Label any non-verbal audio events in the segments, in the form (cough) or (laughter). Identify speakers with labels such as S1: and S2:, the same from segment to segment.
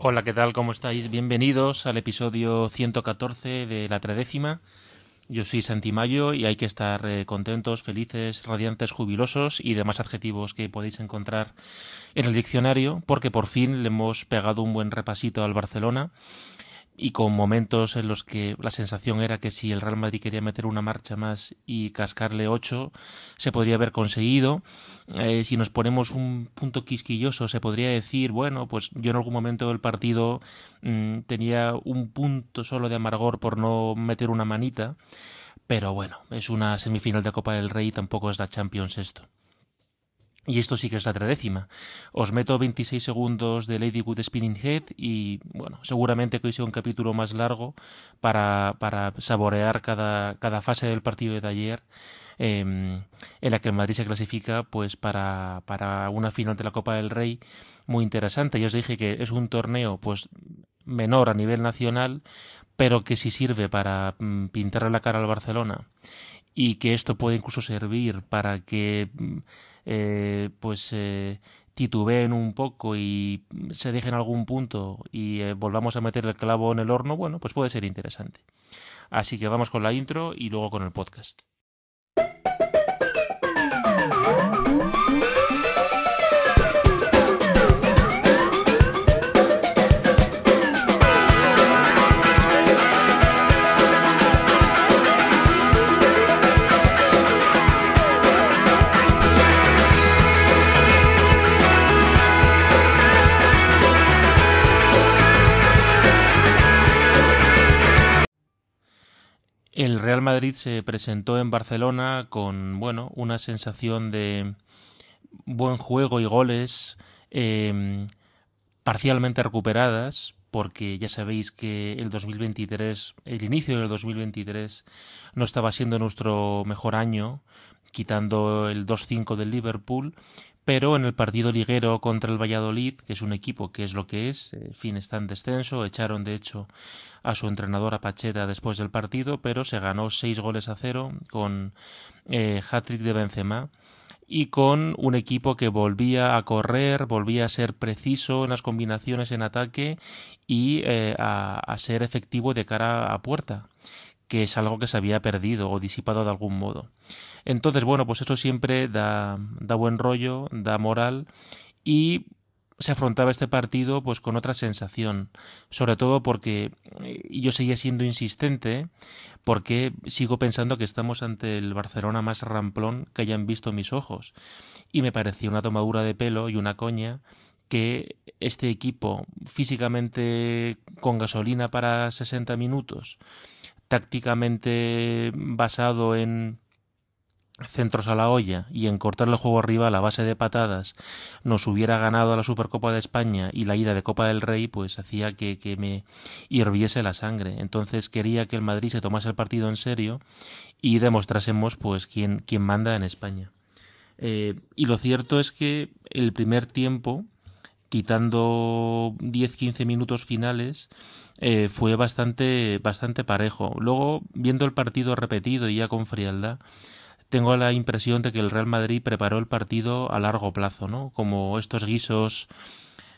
S1: Hola, ¿qué tal? ¿Cómo estáis? Bienvenidos al episodio 114 de la tredécima. Yo soy Santi Mayo y hay que estar eh, contentos, felices, radiantes, jubilosos y demás adjetivos que podéis encontrar en el diccionario porque por fin le hemos pegado un buen repasito al Barcelona y con momentos en los que la sensación era que si el Real Madrid quería meter una marcha más y cascarle ocho, se podría haber conseguido. Eh, si nos ponemos un punto quisquilloso, se podría decir, bueno, pues yo en algún momento del partido mm, tenía un punto solo de amargor por no meter una manita, pero bueno, es una semifinal de Copa del Rey y tampoco es la Champions esto. Y esto sí que es la tredécima. Os meto 26 segundos de Lady Good Spinning Head y, bueno, seguramente que hoy sea un capítulo más largo para, para saborear cada, cada fase del partido de ayer em, en la que el Madrid se clasifica pues para, para una final de la Copa del Rey muy interesante. Yo os dije que es un torneo pues menor a nivel nacional, pero que sí sirve para mm, pintarle la cara al Barcelona y que esto puede incluso servir para que mm, eh, pues eh, titubeen un poco y se dejen algún punto y eh, volvamos a meter el clavo en el horno, bueno, pues puede ser interesante. Así que vamos con la intro y luego con el podcast. El Real Madrid se presentó en Barcelona con, bueno, una sensación de buen juego y goles eh, parcialmente recuperadas, porque ya sabéis que el 2023, el inicio del 2023, no estaba siendo nuestro mejor año, quitando el 2-5 del Liverpool, pero en el partido liguero contra el Valladolid, que es un equipo que es lo que es, en fin, está en descenso, echaron de hecho a su entrenador a Pacheta después del partido, pero se ganó seis goles a cero con eh, hat-trick de Benzema y con un equipo que volvía a correr, volvía a ser preciso en las combinaciones en ataque y eh, a ser efectivo de cara a puerta que es algo que se había perdido o disipado de algún modo. Entonces, bueno, pues eso siempre da, da buen rollo, da moral y se afrontaba este partido pues con otra sensación, sobre todo porque eh, yo seguía siendo insistente, porque sigo pensando que estamos ante el Barcelona más ramplón que hayan visto mis ojos, y me parecía una tomadura de pelo y una coña que este equipo físicamente con gasolina para 60 minutos tácticamente basado en centros a la olla y en cortar el juego arriba a la base de patadas nos hubiera ganado la Supercopa de España y la ida de Copa del Rey, pues hacía que, que me hirviese la sangre. Entonces quería que el Madrid se tomase el partido en serio y demostrásemos pues quién, quién manda en España. Eh, y lo cierto es que el primer tiempo, quitando 10-15 minutos finales, eh, fue bastante, bastante parejo. Luego, viendo el partido repetido y ya con frialdad, tengo la impresión de que el Real Madrid preparó el partido a largo plazo, ¿no? Como estos guisos,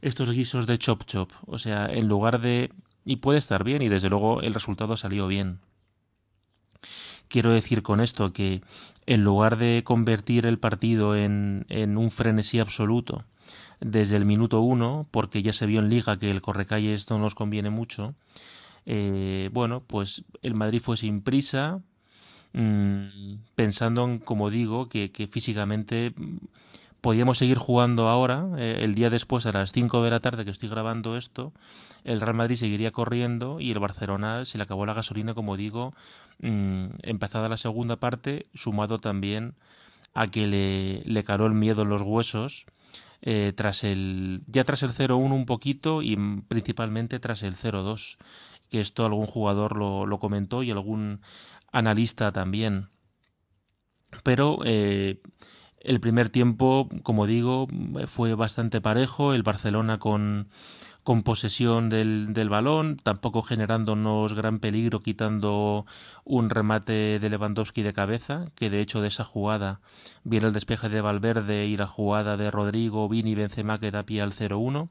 S1: estos guisos de chop chop. O sea, en lugar de... Y puede estar bien y desde luego el resultado salió bien. Quiero decir con esto que en lugar de convertir el partido en, en un frenesí absoluto, desde el minuto uno, porque ya se vio en liga que el correcalles no nos conviene mucho. Eh, bueno, pues el Madrid fue sin prisa, mmm, pensando en, como digo, que, físicamente mm, podíamos seguir jugando ahora, eh, el día después a las 5 de la tarde que estoy grabando esto, el Real Madrid seguiría corriendo y el Barcelona se le acabó la gasolina, como digo, mmm, empezada la segunda parte, sumado también a que le, le caló el miedo en los huesos eh, tras el ya tras el 0-1 un poquito y principalmente tras el 0-2 que esto algún jugador lo, lo, comentó y algún analista también. Pero eh, el primer tiempo como digo fue bastante parejo. El Barcelona con con posesión del, balón, tampoco generándonos gran peligro, quitando un remate de Lewandowski de cabeza, que de hecho de esa jugada viene el despeje de Valverde y la jugada de Rodrigo, Vini Benzema que da pie al 0-1.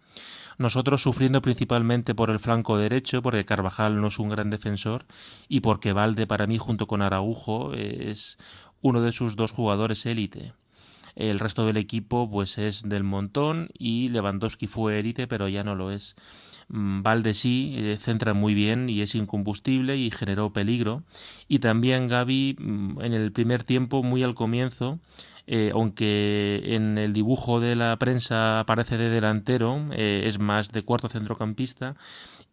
S1: Nosotros sufriendo principalmente por el flanco derecho, porque Carvajal no es un gran defensor y porque Valde para mí junto con Araujo es uno de sus dos jugadores élite. El resto del equipo pues es del montón y Lewandowski fue élite pero ya no lo es. Mm, Valde sí, eh, centra muy bien y es incombustible y generó peligro. Y también Gaby mm, en el primer tiempo, muy al comienzo, eh, aunque en el dibujo de la prensa aparece de delantero, eh, es más de cuarto centrocampista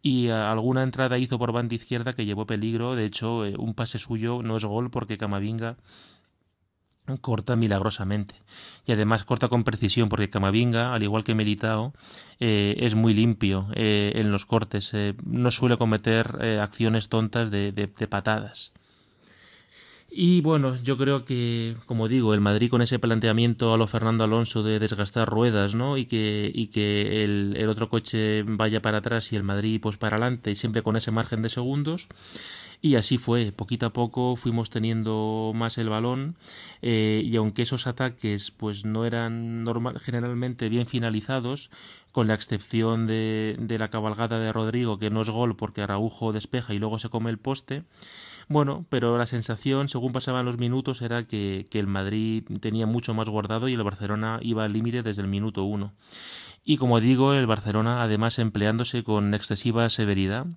S1: y alguna entrada hizo por banda izquierda que llevó peligro. De hecho, un pase suyo no es gol porque Camavinga corta milagrosamente. Y además corta con precisión porque Camavinga al igual que Militao eh, es muy limpio eh, en los cortes eh, no suele cometer acciones tontas de, de, patadas y bueno yo creo que como digo el Madrid con ese planteamiento a lo Fernando Alonso de desgastar ruedas no y que y que el, el otro coche vaya para atrás y el Madrid pues para adelante y siempre con ese margen de segundos. Y así fue, poquito a poco fuimos teniendo más el balón eh, y aunque esos ataques pues no eran normal, generalmente bien finalizados, con la excepción de, de la cabalgada de Rodrigo que no es gol porque Araujo despeja y luego se come el poste, bueno, pero la sensación, según pasaban los minutos, era que, el Madrid tenía mucho más guardado y el Barcelona iba al límite desde el minuto uno. Y como digo, el Barcelona, además empleándose con excesiva severidad,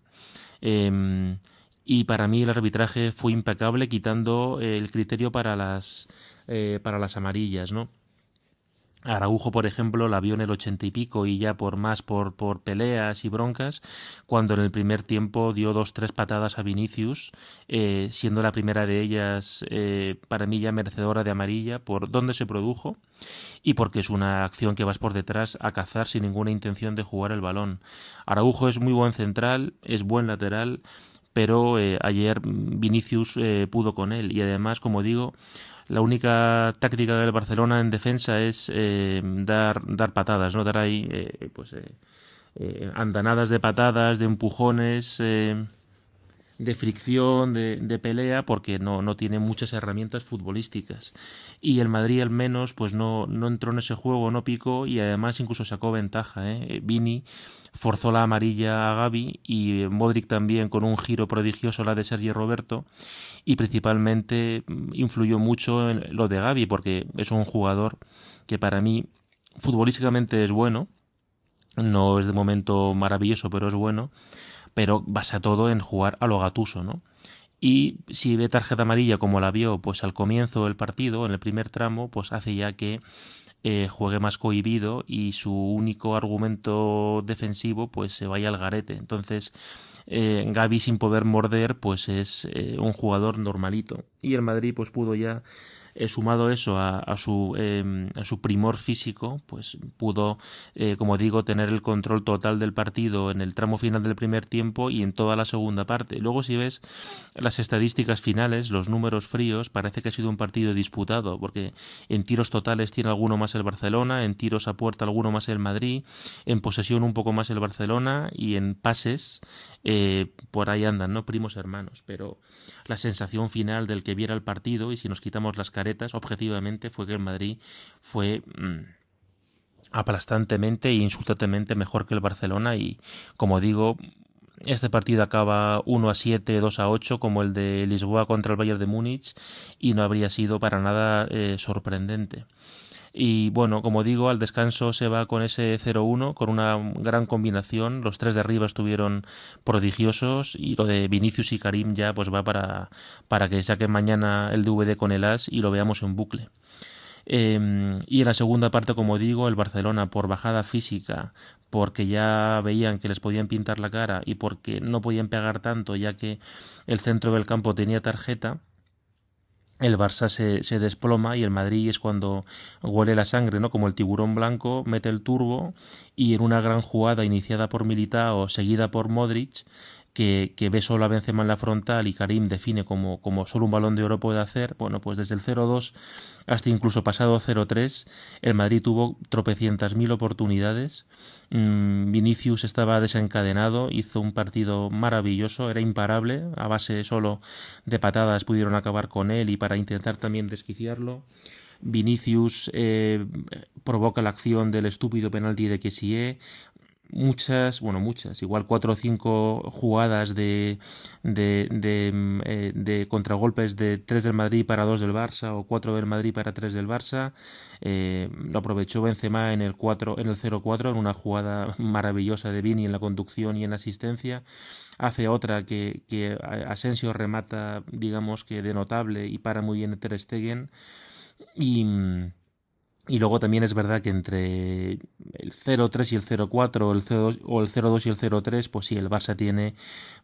S1: eh, y para mí el arbitraje fue impecable quitando el criterio para las eh, para las amarillas no Araujo, por ejemplo, la vio en el ochenta y pico y ya por más por, por peleas y broncas, cuando en el primer tiempo dio dos, tres patadas a Vinicius, eh, siendo la primera de ellas eh, para mí ya merecedora de amarilla, por dónde se produjo y porque es una acción que vas por detrás a cazar sin ninguna intención de jugar el balón. Araujo es muy buen central, es buen lateral, pero eh, ayer Vinicius pudo con él y además, como digo, la única táctica del Barcelona en defensa es eh, dar, dar patadas, ¿no? Dar ahí, pues, andanadas de patadas, de empujones, de fricción, de, de, pelea, porque no, no tiene muchas herramientas futbolísticas. Y el Madrid al menos, pues no, no entró en ese juego, no picó y además incluso sacó ventaja. ¿eh? Vini forzó la amarilla a Gaby y Modric también con un giro prodigioso la de Sergio Roberto y principalmente mm, influyó mucho en lo de Gaby porque es un jugador que para mí futbolísticamente es bueno, no es de momento maravilloso, pero es bueno pero basa todo en jugar a lo gatuso, ¿no? Y si ve tarjeta amarilla como la vio pues al comienzo del partido, en el primer tramo, pues hace ya que eh, juegue más cohibido y su único argumento defensivo pues se vaya al garete. Entonces eh, Gaby sin poder morder pues es eh, un jugador normalito. Y el Madrid pues pudo ya eh, sumado eso a, a su, primor físico, pues pudo, eh, como digo, tener el control total del partido en el tramo final del primer tiempo y en toda la segunda parte. Luego, si ves las estadísticas finales, los números fríos, parece que ha sido un partido disputado, porque en tiros totales tiene alguno más el Barcelona, en tiros a puerta alguno más el Madrid, en posesión un poco más el Barcelona y en pases eh, por ahí andan, ¿no? Primos hermanos, pero la sensación final del que viera el partido, y si nos quitamos las objetivamente fue que el Madrid fue mmm, aplastantemente e insultantemente mejor que el Barcelona y, como digo, este partido acaba 1 a 7, 2 a 8, como el de Lisboa contra el Bayern de Múnich, y no habría sido para nada eh, sorprendente. Y bueno, como digo, al descanso se va con ese 0-1, con una gran combinación. Los tres de arriba estuvieron prodigiosos y lo de Vinicius y Karim ya pues va para, para que saquen mañana el DVD con el As y lo veamos en bucle. Eh, y en la segunda parte, como digo, el Barcelona por bajada física, porque ya veían que les podían pintar la cara y porque no podían pegar tanto, ya que el centro del campo tenía tarjeta, el Barça se, se, desploma y el Madrid es cuando huele la sangre, ¿no? Como el tiburón blanco mete el turbo y en una gran jugada iniciada por Militao, seguida por Modric, que, que, ve solo a Benzema en la frontal y Karim define como, como solo un balón de oro puede hacer, bueno, pues desde el 0-2 hasta incluso pasado 0-3, el Madrid tuvo tropecientas mil oportunidades. Mm, Vinicius estaba desencadenado, hizo un partido maravilloso, era imparable, a base solo de patadas pudieron acabar con él y para intentar también desquiciarlo. Vinicius eh, provoca la acción del estúpido penalti de Kessie, muchas, bueno, muchas, igual cuatro o cinco jugadas de, de, de, mm, eh, de, contragolpes de tres del Madrid para dos del Barça o cuatro del Madrid para tres del Barça. Eh, lo aprovechó Benzema en el 4, en el 0-4 en una jugada (laughs) maravillosa de Vini en la conducción y en la asistencia. Hace otra que, que Asensio remata, digamos que de notable y para muy bien Ter Stegen. Y mm, y luego también es verdad que entre el 0-3 y el 0-4 o el 0-2 o el 0-2 y el 0-3, pues sí, el Barça tiene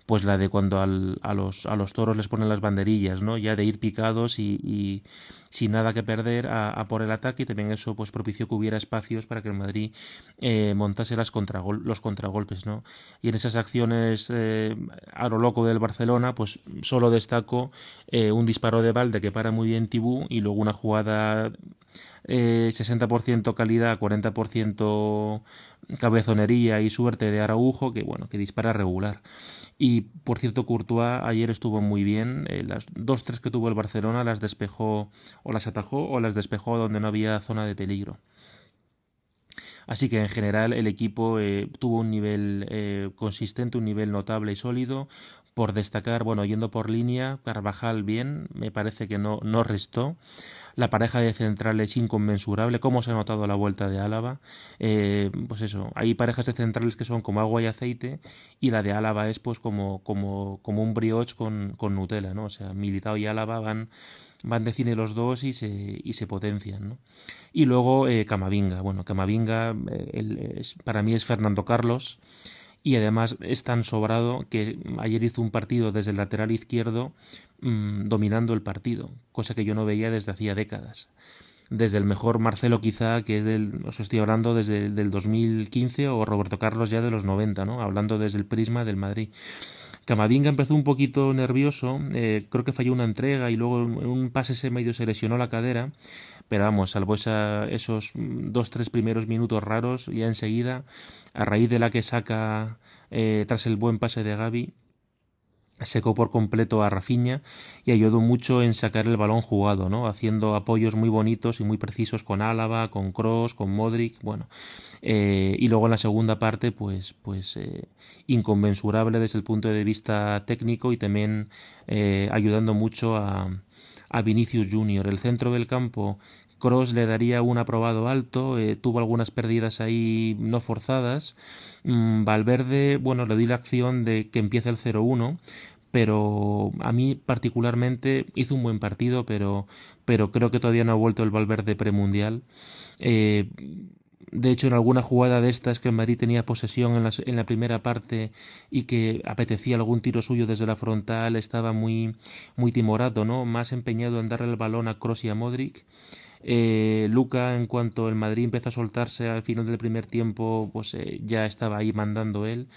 S1: pues la de cuando al, a, los, a los toros les ponen las banderillas, ¿no? Ya de ir picados y, y sin nada que perder a, a, por el ataque y también eso pues propició que hubiera espacios para que el Madrid eh, montase las contragol los contragolpes, ¿no? Y en esas acciones eh, a lo loco del Barcelona, pues solo destaco eh, un disparo de balde que para muy bien Tibú y luego una jugada eh, 60% calidad, 40% cabezonería y suerte de Araujo, que bueno, que dispara regular. Y por cierto, Courtois ayer estuvo muy bien. Eh, las dos, tres que tuvo el Barcelona las despejó o las atajó o las despejó donde no había zona de peligro. Así que en general el equipo eh, tuvo un nivel eh, consistente, un nivel notable y sólido. Por destacar, bueno, yendo por línea, Carvajal bien, me parece que no, no restó. La pareja de centrales inconmensurable, cómo se ha notado la vuelta de Álava. Eh, pues eso, hay parejas de centrales que son como agua y aceite y la de Álava es pues como, como, como un brioche con, con Nutella, ¿no? O sea, Militao y Álava van van de cine los dos y se, y se potencian. ¿no? Y luego eh, Camavinga. Bueno, Camavinga eh, para mí es Fernando Carlos y además es tan sobrado que ayer hizo un partido desde el lateral izquierdo mmm, dominando el partido, cosa que yo no veía desde hacía décadas. Desde el mejor Marcelo quizá, que es del, os estoy hablando desde el del 2015 o Roberto Carlos ya de los 90, ¿no? Hablando desde el prisma del Madrid. Camavinga empezó un poquito nervioso, eh, creo que falló una entrega y luego en un pase se medio se lesionó la cadera, pero vamos, salvo esa, esos dos, tres primeros minutos raros, ya enseguida, a raíz de la que saca eh, tras el buen pase de Gaby, secó por completo a Rafiña y ayudó mucho en sacar el balón jugado, ¿no? Haciendo apoyos muy bonitos y muy precisos con Álava, con Cross, con Modric, bueno. Eh, y luego en la segunda parte, pues, pues eh, inconmensurable desde el punto de vista técnico y también eh, ayudando mucho a, a Vinicius Junior. El centro del campo Cross le daría un aprobado alto, eh, tuvo algunas pérdidas ahí no forzadas. Mm, Valverde, bueno, le di la acción de que empiece el 0-1, pero a mí particularmente hizo un buen partido, pero, pero creo que todavía no ha vuelto el Valverde premundial. Eh, de hecho, en alguna jugada de estas que el Madrid tenía posesión en la, en la, primera parte y que apetecía algún tiro suyo desde la frontal, estaba muy, muy timorato, ¿no? Más empeñado en darle el balón a Kroos y a Modric. Eh, Luca, en cuanto el Madrid empezó a soltarse al final del primer tiempo, pues eh, ya estaba ahí mandando él.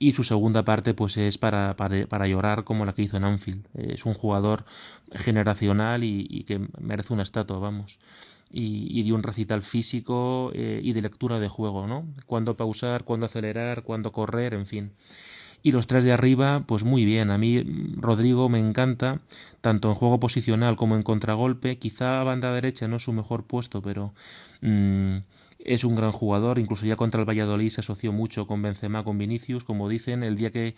S1: Y su segunda parte, pues es para, para, llorar como la que hizo en Anfield. Eh, es un jugador generacional y, y, que merece una estatua, vamos. Y, y de un recital físico eh, y de lectura de juego, ¿no? Cuándo pausar, cuándo acelerar, cuándo correr, en fin. Y los tres de arriba, pues muy bien. A mí Rodrigo me encanta, tanto en juego posicional como en contragolpe. Quizá banda derecha no es su mejor puesto, pero mmm, es un gran jugador. Incluso ya contra el Valladolid se asoció mucho con Benzema, con Vinicius. Como dicen, el día que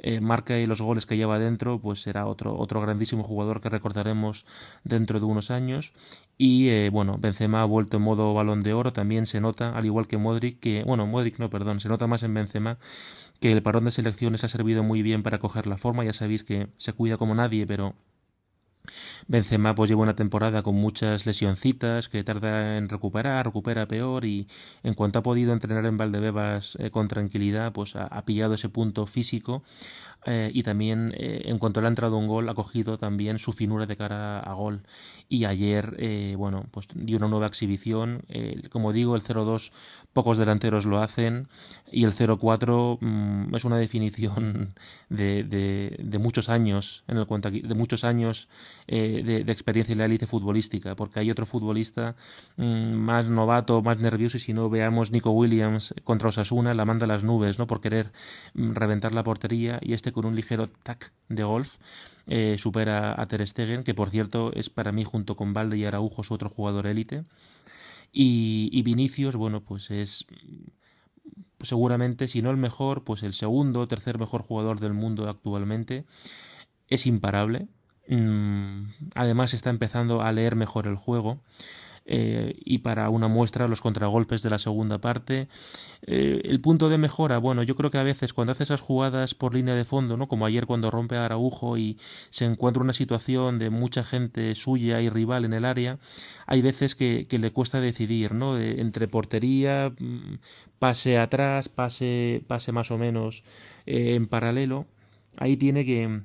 S1: eh, marca los goles que lleva dentro, pues será otro, otro grandísimo jugador que recordaremos dentro de unos años. Y eh, bueno, Benzema ha vuelto en modo balón de oro. También se nota, al igual que Modric, que, bueno, Modric no, perdón, se nota más en Benzema que el parón de selecciones ha servido muy bien para coger la forma, ya sabéis que se cuida como nadie, pero Benzema pues lleva una temporada con muchas lesioncitas que tarda en recuperar, recupera peor y en cuanto ha podido entrenar en Valdebebas eh, con tranquilidad pues ha, ha, pillado ese punto físico eh, y también eh, en cuanto le ha entrado un gol ha cogido también su finura de cara a gol. Y ayer eh, bueno pues dio una nueva exhibición. Como digo el 0-2 pocos delanteros lo hacen. Y el 0-4 mm, es una definición de, de, muchos años en el de muchos años de, experiencia en la élite futbolística. Porque hay otro futbolista mm, más novato más nervioso. Y si no veamos Nico Williams contra Osasuna la manda a las nubes no por querer mm, reventar la portería. Y este con un ligero tac de golf eh, supera a Ter Stegen, que por cierto es para mí junto con Valde y Araujo su otro jugador élite. Y, Vinicius, bueno, pues es seguramente, si no el mejor, pues el segundo o tercer mejor jugador del mundo actualmente. Es imparable. Mm, además está empezando a leer mejor el juego. Eh, y para una muestra los contragolpes de la segunda parte. Eh, el punto de mejora, bueno, yo creo que a veces cuando hace esas jugadas por línea de fondo, ¿no? Como ayer cuando rompe a Araujo y se encuentra una situación de mucha gente suya y rival en el área, hay veces que, le cuesta decidir, ¿no? entre portería, mm, pase atrás, pase, pase más o menos eh, en paralelo. Ahí tiene que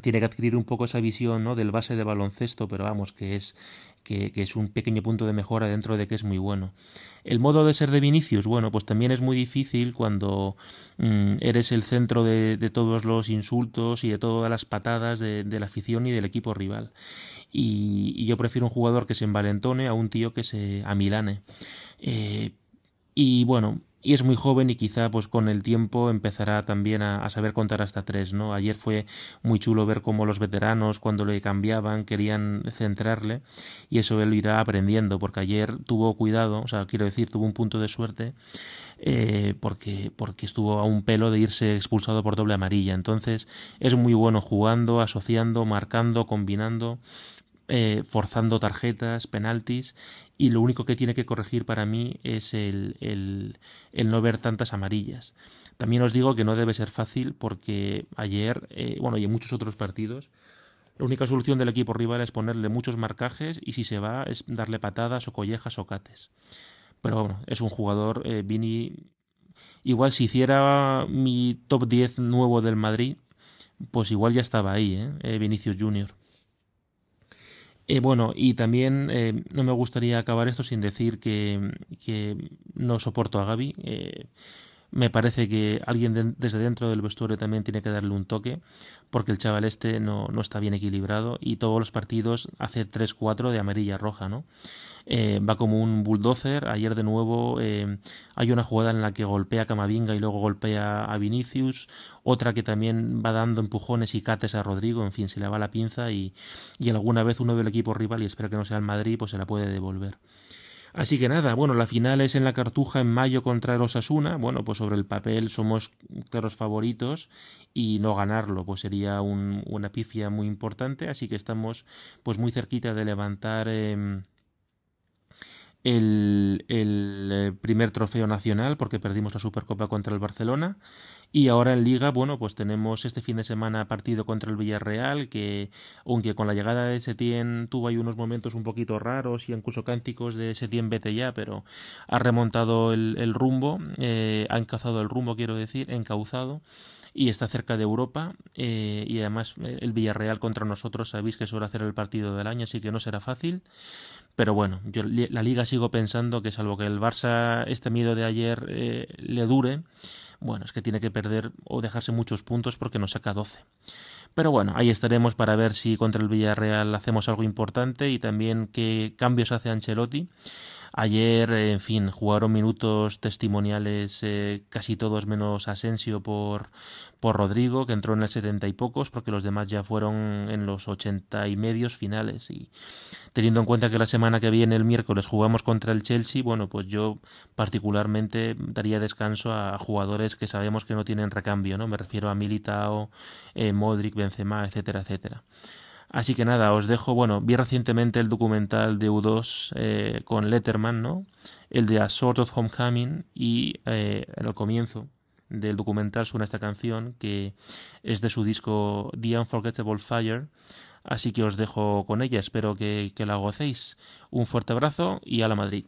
S1: tiene que adquirir un poco esa visión ¿no? del base de baloncesto, pero vamos, que es, que, es un pequeño punto de mejora dentro de que es muy bueno. El modo de ser de Vinicius, bueno, pues también es muy difícil cuando mm, eres el centro de, todos los insultos y de todas las patadas de, la afición y del equipo rival. Y, yo prefiero un jugador que se envalentone a un tío que se amilane. Eh, y bueno, y es muy joven y quizá pues con el tiempo empezará también a, saber contar hasta tres, ¿no? Ayer fue muy chulo ver cómo los veteranos cuando le cambiaban querían centrarle y eso él irá aprendiendo porque ayer tuvo cuidado, o sea, quiero decir, tuvo un punto de suerte eh, porque, porque estuvo a un pelo de irse expulsado por doble amarilla. Entonces es muy bueno jugando, asociando, marcando, combinando. Eh, forzando tarjetas, penaltis, y lo único que tiene que corregir para mí es el, el, el, no ver tantas amarillas. También os digo que no debe ser fácil porque ayer, eh, bueno, y en muchos otros partidos, la única solución del equipo rival es ponerle muchos marcajes y si se va es darle patadas o collejas o cates. Pero bueno, es un jugador, eh, Vini, igual si hiciera mi top 10 nuevo del Madrid, pues igual ya estaba ahí, ¿eh? Vinicius Junior. Eh, bueno, y también eh, no me gustaría acabar esto sin decir que, que no soporto a Gaby. Eh, me parece que alguien desde dentro del vestuario también tiene que darle un toque, porque el chaval este no, no está bien equilibrado y todos los partidos hace 3-4 de amarilla roja, ¿no? Eh, va como un bulldozer. Ayer de nuevo eh, hay una jugada en la que golpea a Camavinga y luego golpea a Vinicius. Otra que también va dando empujones y cates a Rodrigo. En fin, se le va la pinza y, y alguna vez uno del equipo rival, y espero que no sea el Madrid, pues se la puede devolver. Así que nada, bueno, la final es en la Cartuja en mayo contra el Osasuna. Bueno, pues sobre el papel somos claros favoritos y no ganarlo pues sería una pifia muy importante. Así que estamos pues muy cerquita de levantar em, el, el, eh, primer trofeo nacional porque perdimos la Supercopa contra el Barcelona y ahora en Liga, bueno, pues tenemos este fin de semana partido contra el Villarreal que aunque con la llegada de Setién tuvo ahí unos momentos un poquito raros y incluso cánticos de Setién vete ya, pero ha remontado el, rumbo, eh, ha encazado el rumbo, quiero decir, encauzado y está cerca de Europa eh, y además eh, el Villarreal contra nosotros sabéis que suele hacer el partido del año así que no será fácil. Pero bueno yo la liga sigo pensando que salvo que el Barça este miedo de ayer eh, le dure bueno es que tiene que perder o dejarse muchos puntos porque nos saca 12 pero bueno, ahí estaremos para ver si contra el Villarreal hacemos algo importante y también qué cambios hace Ancelotti Ayer, en fin, jugaron minutos testimoniales eh, casi todos menos Asensio por, por Rodrigo, que entró en el setenta y pocos, porque los demás ya fueron en los ochenta y medios finales. Y teniendo en cuenta que la semana que viene, el miércoles, jugamos contra el Chelsea, bueno, pues yo particularmente daría descanso a jugadores que sabemos que no tienen recambio, ¿no? Me refiero a Militao, eh, Modric, Benzema, etcétera, etcétera. Así que nada, os dejo, bueno, vi recientemente el documental de U2 eh, con Letterman, ¿no? El de A Sort of Homecoming y eh, en el comienzo del documental suena esta canción que es de su disco The Unforgettable Fire. Así que os dejo con ella, espero que, que la gocéis. Un fuerte abrazo y a la Madrid.